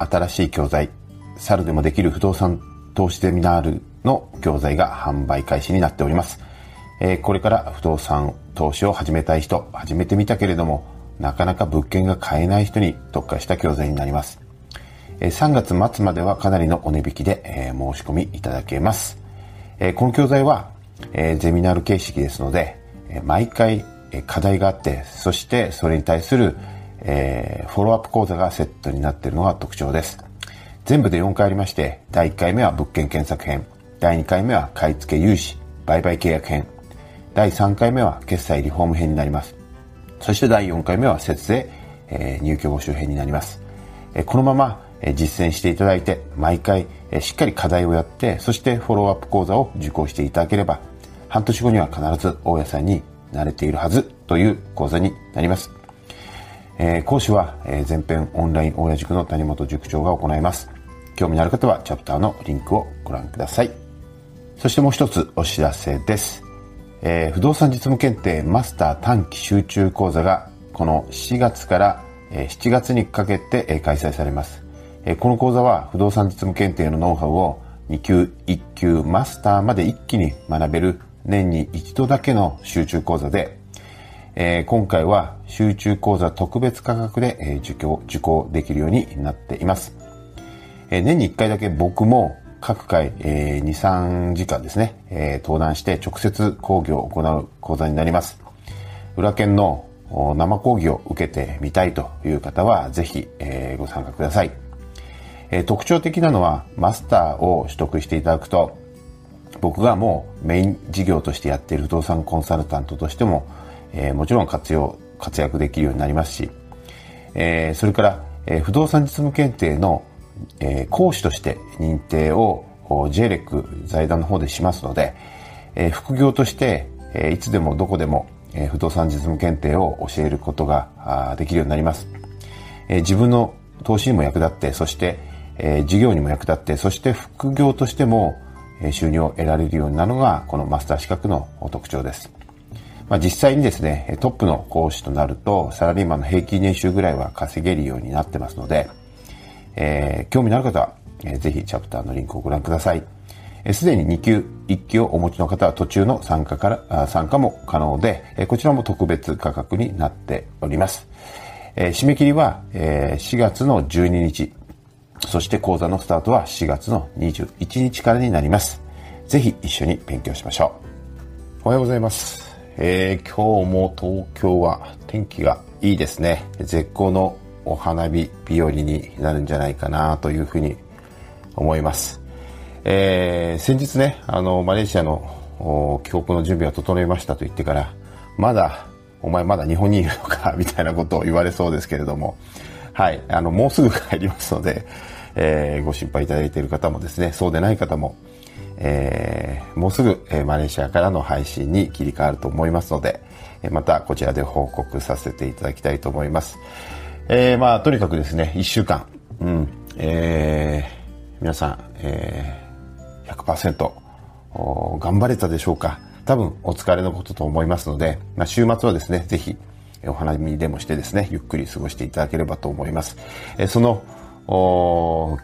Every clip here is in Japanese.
新しい教材猿でもできる不動産投資ゼミナールの教材が販売開始になっております。えー、これから不動産投資を始めたい人、始めてみたけれども、なかなか物件が買えない人に特化した教材になります。えー、3月末まではかなりのお値引きで、えー、申し込みいただけます。えこの教材は、えゼミナール形式ですので、え毎回課題があって、そしてそれに対する、えフォローアップ講座がセットになっているのが特徴です。全部で4回ありまして、第1回目は物件検索編、第2回目は買い付け融資、売買契約編、第3回目は決済リフォーム編になります。そして第4回目は節税、えー、入居募集編になります。えー、このまま、えー、実践していただいて、毎回、えー、しっかり課題をやって、そしてフォローアップ講座を受講していただければ、半年後には必ず大家さんに慣れているはずという講座になります。えー、講師は、えー、前編オンライン大家塾の谷本塾長が行います。興味のある方はチャプターのリンクをご覧ください。そしてもう一つお知らせです。えー、不動産実務検定マスター短期集中講座がこの4月から7月にかけて開催されます。この講座は不動産実務検定のノウハウを2級、1級、マスターまで一気に学べる年に一度だけの集中講座で、えー、今回は集中講座特別価格で、えー、受講、受講できるようになっています。え年に1回だけ僕も各回、えー、2、3時間ですね、えー、登壇して直接講義を行う講座になります。裏剣の生講義を受けてみたいという方は、ぜひ、えー、ご参加ください、えー。特徴的なのは、マスターを取得していただくと、僕がもうメイン事業としてやっている不動産コンサルタントとしても、えー、もちろん活用、活躍できるようになりますし、えー、それから、えー、不動産実務検定のえー、講師として認定を JLEC 財団の方でしますので、えー、副業として、えー、いつでもどこでも、えー、不動産実務検定を教えることができるようになります。えー、自分の投資にも役立って、そして、えー、事業にも役立って、そして副業としても、え、収入を得られるようになるのが、このマスター資格の特徴です。まあ、実際にですね、トップの講師となると、サラリーマンの平均年収ぐらいは稼げるようになってますので、えー、興味のある方は、えー、ぜひチャプターのリンクをご覧ください。す、で、に2級、1級をお持ちの方は途中の参加から、参加も可能で、え、こちらも特別価格になっております。え、締め切りは、え、4月の12日、そして講座のスタートは4月の21日からになります。ぜひ一緒に勉強しましょう。おはようございます。えー、今日も東京は天気がいいですね。絶好のお花見日和になるんじゃないかなというふうに思います。えー、先日ね、あの、マレーシアの帰国の準備は整いましたと言ってから、まだ、お前まだ日本にいるのか、みたいなことを言われそうですけれども、はい、あの、もうすぐ帰りますので、えー、ご心配いただいている方もですね、そうでない方も、えー、もうすぐ、えー、マレーシアからの配信に切り替わると思いますので、えまたこちらで報告させていただきたいと思います。えー、まあ、とにかくですね、1週間、うん、えー、皆さん、えー、100%頑張れたでしょうか多分お疲れのことと思いますので、まあ、週末はですね、ぜひお花見でもしてですね、ゆっくり過ごしていただければと思います。えー、その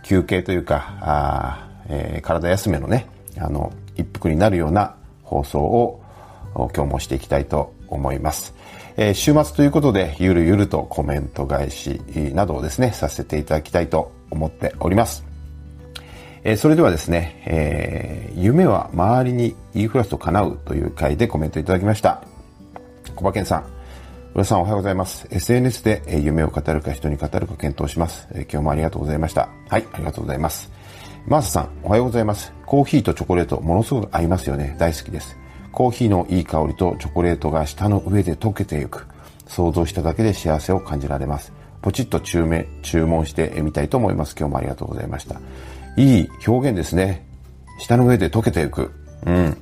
休憩というか、あえー、体休めのね、あの、一服になるような放送を今日もしていきたいと思います。えー、週末ということで、ゆるゆるとコメント返しなどをですね、させていただきたいと思っております。えー、それではですね、えー、夢は周りに言いふらすと叶うという回でコメントいただきました。小馬健さん、浦さんおはようございます。SNS で夢を語るか人に語るか検討します。今日もありがとうございました。はい、ありがとうございます。マーサさん、おはようございます。コーヒーとチョコレート、ものすごく合いますよね。大好きです。コーヒーのいい香りとチョコレートが舌の上で溶けてゆく。想像しただけで幸せを感じられます。ポチッと注文注文してみたいと思います。今日もありがとうございました。いい表現ですね。舌の上で溶けていく。うん。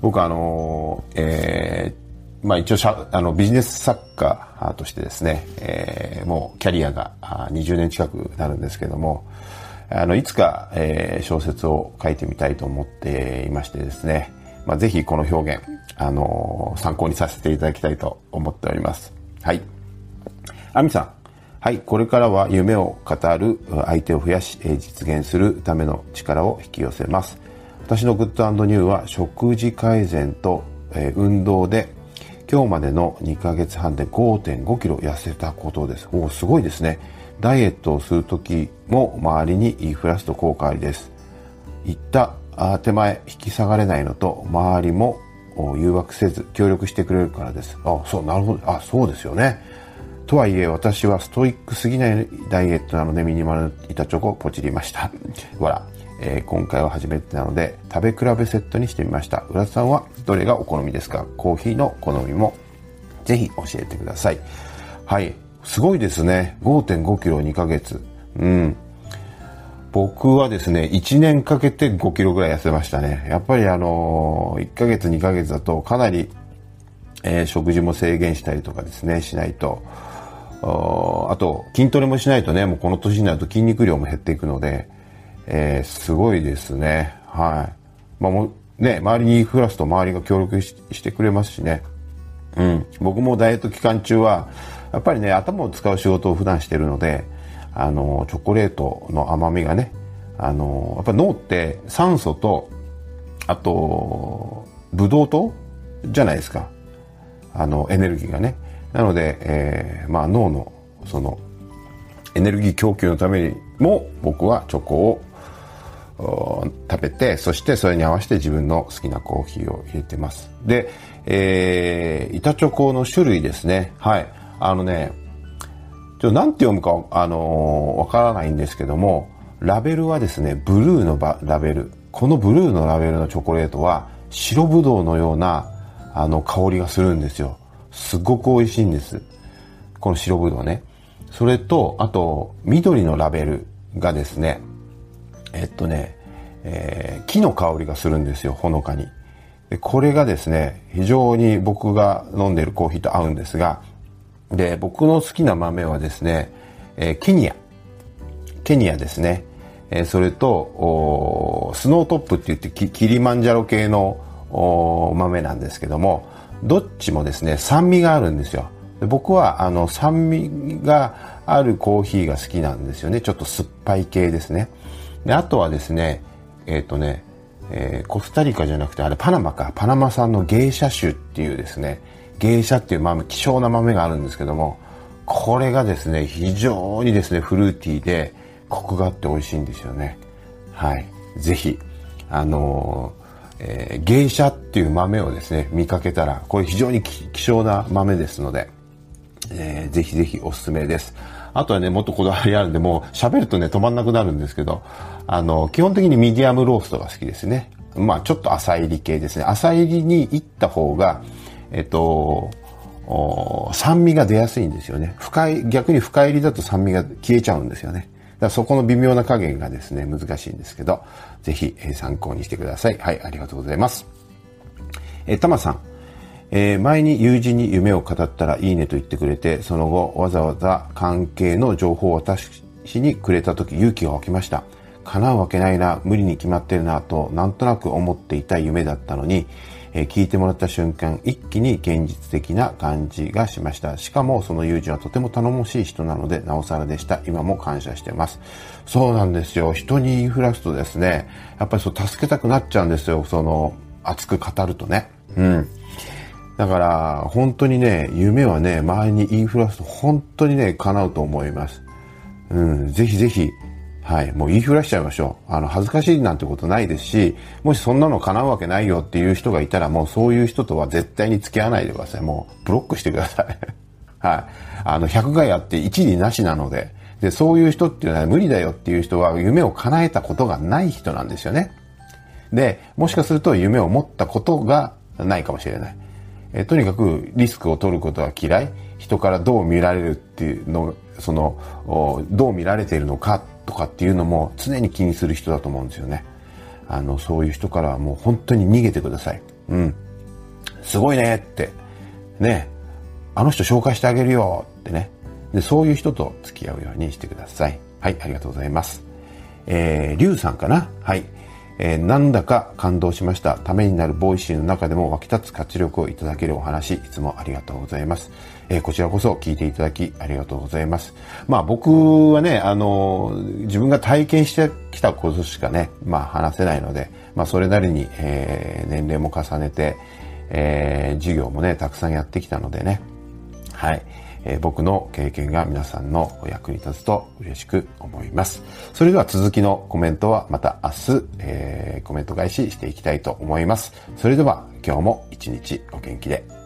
僕あの、えー、まあ一応あのビジネス作家としてですね、えー、もうキャリアが20年近くなるんですけども、あのいつか、えー、小説を書いてみたいと思っていましてですね、まあ、ぜひこの表現、あのー、参考にさせていただきたいと思っております。はい。アミさん。はい。これからは夢を語る相手を増やし、実現するための力を引き寄せます。私のグッドニューは食事改善と、え運動で今日までの2ヶ月半で5.5キロ痩せたことです。おお、すごいですね。ダイエットをするときも周りに言いふらすと効果ありです。言った手前引き下がれないのと周りも誘惑せず協力してくれるからです。あ、そう、なるほど。あ、そうですよね。とはいえ私はストイックすぎないダイエットなのでミニマル板チョコをポチりました。わら。えー、今回は初めてなので食べ比べセットにしてみました浦田さんはどれがお好みですか？コーヒーの好みもぜひ教えてくださいはいすごいですね5.5キロ2ヶ月うん僕はですね1年かけて5キロぐらい痩せましたねやっぱりあのー、1ヶ月2ヶ月だとかなり、えー、食事も制限したりとかですねしないとあと筋トレもしないとねもうこの年になると筋肉量も減っていくのでえー、すごいですね。はい。まあ、もね、周りに言いふらすと周りが協力してくれますしね。うん。僕もダイエット期間中は、やっぱりね、頭を使う仕事を普段してるので、あの、チョコレートの甘みがね、あの、やっぱ脳って酸素と、あと、ブドウ糖じゃないですか。あの、エネルギーがね。なので、えー、まあ脳の、その、エネルギー供給のためにも僕はチョコを食べて、そしてそれに合わせて自分の好きなコーヒーを入れてます。で、えー、板チョコの種類ですね。はい。あのね、ちょ、なんて読むか、あのー、わからないんですけども、ラベルはですね、ブルーのラベル。このブルーのラベルのチョコレートは、白ぶどうのような、あの、香りがするんですよ。すごく美味しいんです。この白ぶどうね。それと、あと、緑のラベルがですね、えっとね、えー、木の香りがするんですよ、ほのかに。で、これがですね、非常に僕が飲んでるコーヒーと合うんですが、で、僕の好きな豆はですね、えー、ケニア。ケニアですね。えー、それと、スノートップって言ってキリマンジャロ系の豆なんですけども、どっちもですね、酸味があるんですよ。で僕はあの酸味があるコーヒーが好きなんですよね。ちょっと酸っぱい系ですね。で、あとはですね、えっ、ー、とね、えー、コスタリカじゃなくて、あれパナマか。パナマ産の芸者種っていうですね、芸者っていう豆、希少な豆があるんですけども、これがですね、非常にですね、フルーティーで、コクがあって美味しいんですよね。はい。ぜひ、あのー、えー、芸者っていう豆をですね、見かけたら、これ非常に希少な豆ですので、えー、ぜひぜひおすすめです。あとはね、もっとこだわりあるんで、もう喋るとね、止まんなくなるんですけど、あの、基本的にミディアムローストが好きですね。まあ、ちょっと浅入り系ですね。浅入りに行った方が、えっと、酸味が出やすいんですよね。深い、逆に深入りだと酸味が消えちゃうんですよね。だからそこの微妙な加減がですね、難しいんですけど、ぜひ、参考にしてください。はい、ありがとうございます。えー、たまさん。えー、前に友人に夢を語ったらいいねと言ってくれて、その後わざわざ関係の情報を私にくれた時勇気が湧きました。叶うわけないな、無理に決まってるなとなんとなく思っていた夢だったのに、え、聞いてもらった瞬間一気に現実的な感じがしました。しかもその友人はとても頼もしい人なのでなおさらでした。今も感謝してます。そうなんですよ。人に言いふらすとですね、やっぱりそう助けたくなっちゃうんですよ。その熱く語るとね。うん。だから、本当にね、夢はね、周りに言いふらすと本当にね、叶うと思います。うん、ぜひぜひ、はい、もう言いふらしちゃいましょう。あの、恥ずかしいなんてことないですし、もしそんなの叶うわけないよっていう人がいたら、もうそういう人とは絶対に付き合わないでください。もう、ブロックしてください。はい。あの、100回あって一理なしなので、で、そういう人っていうのは無理だよっていう人は夢を叶えたことがない人なんですよね。で、もしかすると夢を持ったことがないかもしれない。えとにかくリスクを取ることは嫌い人からどう見られるっていうのその、どう見られているのかとかっていうのも常に気にする人だと思うんですよね。あの、そういう人からはもう本当に逃げてください。うん。すごいねって。ね。あの人紹介してあげるよってね。で、そういう人と付き合うようにしてください。はい、ありがとうございます。えー、リュウさんかな？はい。えー、なんだか感動しました。ためになる Voicy の中でも湧き立つ活力をいただけるお話、いつもありがとうございます。えー、こちらこそ聞いていただきありがとうございます。まあ僕はね、あの自分が体験してきたことしかね、まあ話せないので、まあそれなりに、えー、年齢も重ねて、えー、授業もね、たくさんやってきたのでね、はい。え、僕の経験が皆さんのお役に立つと嬉しく思います。それでは続きのコメントはまた明日、えー、コメント返ししていきたいと思います。それでは今日も一日お元気で。